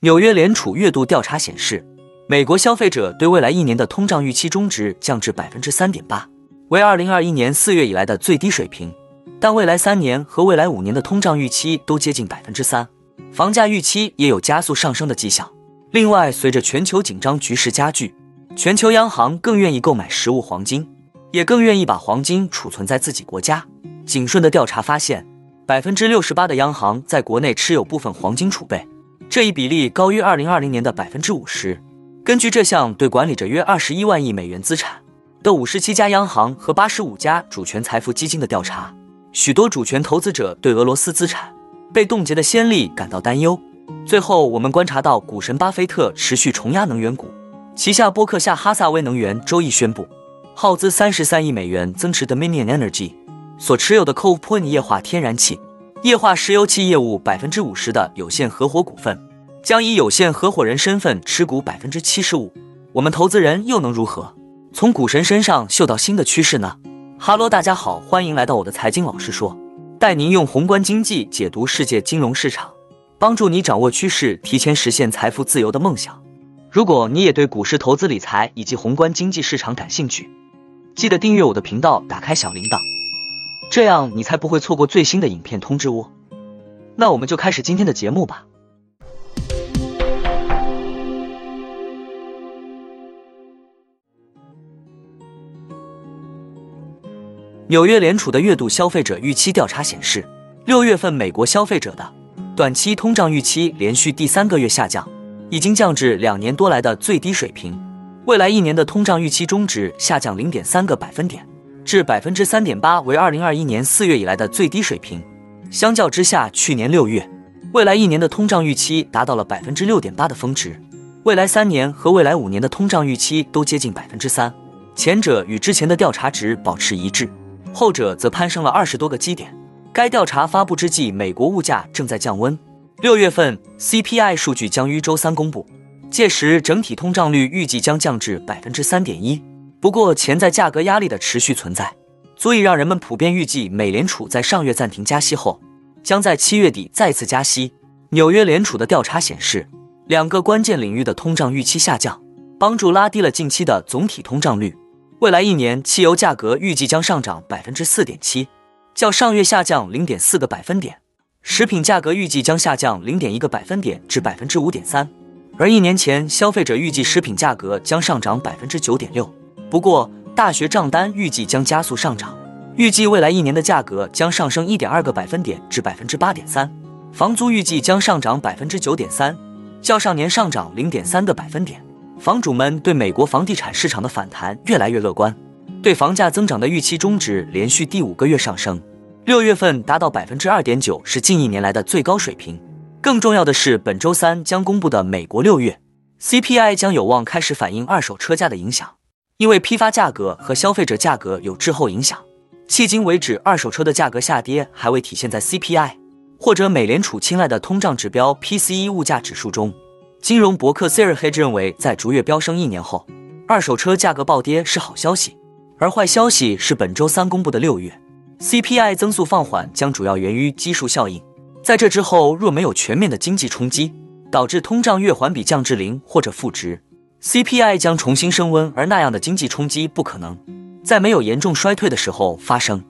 纽约联储月度调查显示，美国消费者对未来一年的通胀预期中值降至百分之三点八，为二零二一年四月以来的最低水平。但未来三年和未来五年的通胀预期都接近百分之三，房价预期也有加速上升的迹象。另外，随着全球紧张局势加剧，全球央行更愿意购买实物黄金，也更愿意把黄金储存在自己国家。景顺的调查发现，百分之六十八的央行在国内持有部分黄金储备。这一比例高于二零二零年的百分之五十。根据这项对管理着约二十一万亿美元资产的五十七家央行和八十五家主权财富基金的调查，许多主权投资者对俄罗斯资产被冻结的先例感到担忧。最后，我们观察到股神巴菲特持续重压能源股，旗下波克夏哈萨威能源周一宣布耗资三十三亿美元增持 Dominion Energy 所持有的 Cove Point 液化天然气。液化石油气业务百分之五十的有限合伙股份，将以有限合伙人身份持股百分之七十五。我们投资人又能如何从股神身上嗅到新的趋势呢？哈喽，大家好，欢迎来到我的财经老师说，带您用宏观经济解读世界金融市场，帮助你掌握趋势，提前实现财富自由的梦想。如果你也对股市投资理财以及宏观经济市场感兴趣，记得订阅我的频道，打开小铃铛。这样你才不会错过最新的影片通知哦。那我们就开始今天的节目吧。纽约联储的月度消费者预期调查显示，六月份美国消费者的短期通胀预期连续第三个月下降，已经降至两年多来的最低水平。未来一年的通胀预期中值下降零点三个百分点。至百分之三点八，为二零二一年四月以来的最低水平。相较之下，去年六月，未来一年的通胀预期达到了百分之六点八的峰值。未来三年和未来五年的通胀预期都接近百分之三，前者与之前的调查值保持一致，后者则攀升了二十多个基点。该调查发布之际，美国物价正在降温。六月份 CPI 数据将于周三公布，届时整体通胀率预计将降至百分之三点一。不过，潜在价格压力的持续存在，足以让人们普遍预计，美联储在上月暂停加息后，将在七月底再次加息。纽约联储的调查显示，两个关键领域的通胀预期下降，帮助拉低了近期的总体通胀率。未来一年，汽油价格预计将上涨百分之四点七，较上月下降零点四个百分点；食品价格预计将下降零点一个百分点至百分之五点三，而一年前，消费者预计食品价格将上涨百分之九点六。不过，大学账单预计将加速上涨，预计未来一年的价格将上升一点二个百分点至百分之八点三。房租预计将上涨百分之九点三，较上年上涨零点三个百分点。房主们对美国房地产市场的反弹越来越乐观，对房价增长的预期中值连续第五个月上升，六月份达到百分之二点九，是近一年来的最高水平。更重要的是，本周三将公布的美国六月 CPI 将有望开始反映二手车价的影响。因为批发价格和消费者价格有滞后影响，迄今为止，二手车的价格下跌还未体现在 CPI 或者美联储青睐的通胀指标 PCE 物价指数中。金融博客 Sir Hedge 认为，在逐月飙升一年后，二手车价格暴跌是好消息，而坏消息是本周三公布的六月 CPI 增速放缓，将主要源于基数效应。在这之后，若没有全面的经济冲击，导致通胀月环比降至零或者负值。CPI 将重新升温，而那样的经济冲击不可能在没有严重衰退的时候发生。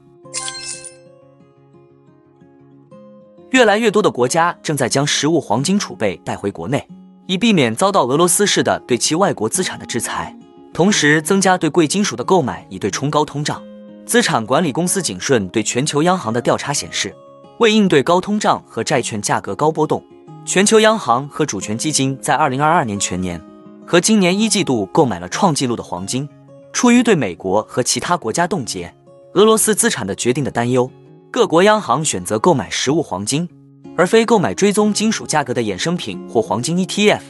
越来越多的国家正在将实物黄金储备带回国内，以避免遭到俄罗斯式的对其外国资产的制裁，同时增加对贵金属的购买，以对冲高通胀。资产管理公司景顺对全球央行的调查显示，为应对高通胀和债券价格高波动，全球央行和主权基金在2022年全年。和今年一季度购买了创纪录的黄金。出于对美国和其他国家冻结俄罗斯资产的决定的担忧，各国央行选择购买实物黄金，而非购买追踪金属价格的衍生品或黄金 ETF。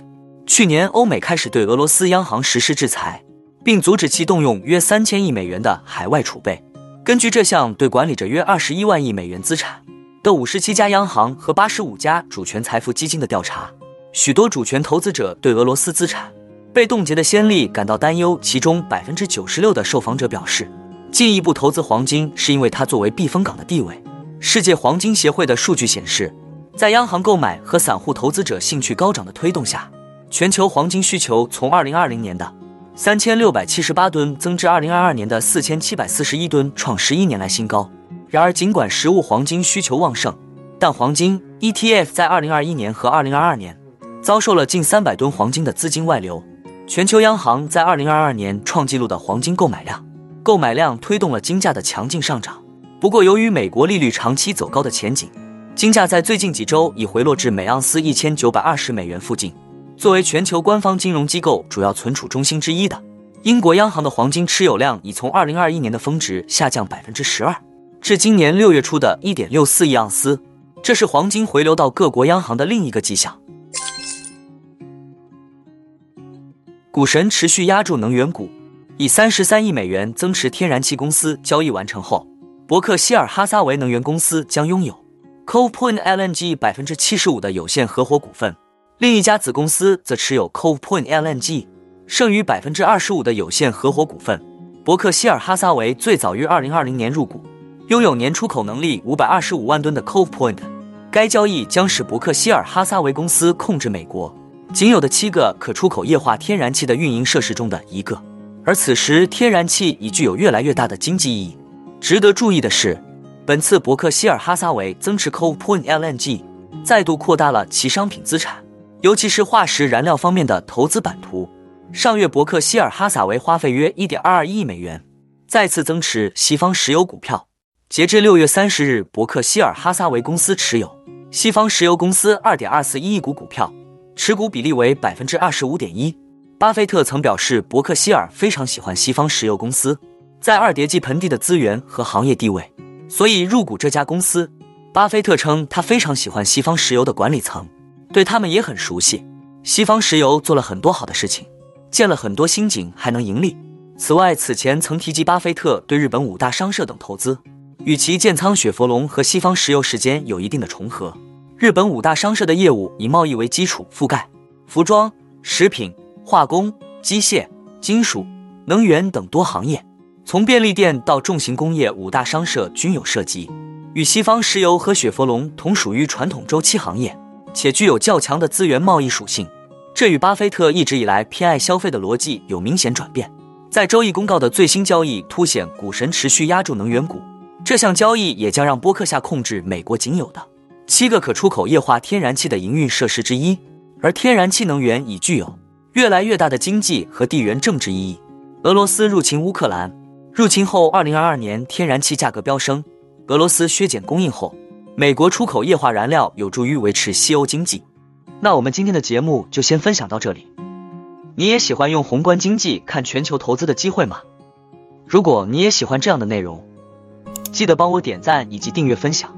去年，欧美开始对俄罗斯央行实施制裁，并阻止其动用约三千亿美元的海外储备。根据这项对管理着约二十一万亿美元资产的五十七家央行和八十五家主权财富基金的调查，许多主权投资者对俄罗斯资产。被冻结的先例感到担忧，其中百分之九十六的受访者表示，进一步投资黄金是因为它作为避风港的地位。世界黄金协会的数据显示，在央行购买和散户投资者兴趣高涨的推动下，全球黄金需求从二零二零年的三千六百七十八吨增至二零二二年的四千七百四十一吨，创十一年来新高。然而，尽管实物黄金需求旺盛，但黄金 ETF 在二零二一年和二零二二年遭受了近三百吨黄金的资金外流。全球央行在二零二二年创纪录的黄金购买量，购买量推动了金价的强劲上涨。不过，由于美国利率长期走高的前景，金价在最近几周已回落至每盎司一千九百二十美元附近。作为全球官方金融机构主要存储中心之一的英国央行的黄金持有量已从二零二一年的峰值下降百分之十二。至今年六月初的一点六四亿盎司，这是黄金回流到各国央行的另一个迹象。股神持续压住能源股，以三十三亿美元增持天然气公司交易完成后，伯克希尔哈撒韦能源公司将拥有 Cove Point LNG 百分之七十五的有限合伙股份，另一家子公司则持有 Cove Point LNG 剩余百分之二十五的有限合伙股份。伯克希尔哈撒韦最早于二零二零年入股。拥有年出口能力五百二十五万吨的 Cove Point，该交易将使伯克希尔哈撒韦公司控制美国仅有的七个可出口液化天然气的运营设施中的一个。而此时，天然气已具有越来越大的经济意义。值得注意的是，本次伯克希尔哈撒韦增持 Cove Point LNG，再度扩大了其商品资产，尤其是化石燃料方面的投资版图。上月，伯克希尔哈撒韦花费约一点二二亿美元，再次增持西方石油股票。截至六月三十日，伯克希尔哈撒韦公司持有西方石油公司二点二四一亿股股票，持股比例为百分之二十五点一。巴菲特曾表示，伯克希尔非常喜欢西方石油公司在二叠纪盆地的资源和行业地位，所以入股这家公司。巴菲特称，他非常喜欢西方石油的管理层，对他们也很熟悉。西方石油做了很多好的事情，建了很多新井，还能盈利。此外，此前曾提及巴菲特对日本五大商社等投资。与其建仓雪佛龙和西方石油时间有一定的重合。日本五大商社的业务以贸易为基础，覆盖服装、食品、化工、机械、金属、能源等多行业，从便利店到重型工业，五大商社均有涉及。与西方石油和雪佛龙同属于传统周期行业，且具有较强的资源贸易属性。这与巴菲特一直以来偏爱消费的逻辑有明显转变。在周一公告的最新交易凸显，股神持续压住能源股。这项交易也将让波克夏控制美国仅有的七个可出口液化天然气的营运设施之一，而天然气能源已具有越来越大的经济和地缘政治意义。俄罗斯入侵乌克兰，入侵后，二零二二年天然气价格飙升。俄罗斯削减供应后，美国出口液化燃料有助于维持西欧经济。那我们今天的节目就先分享到这里。你也喜欢用宏观经济看全球投资的机会吗？如果你也喜欢这样的内容。记得帮我点赞以及订阅分享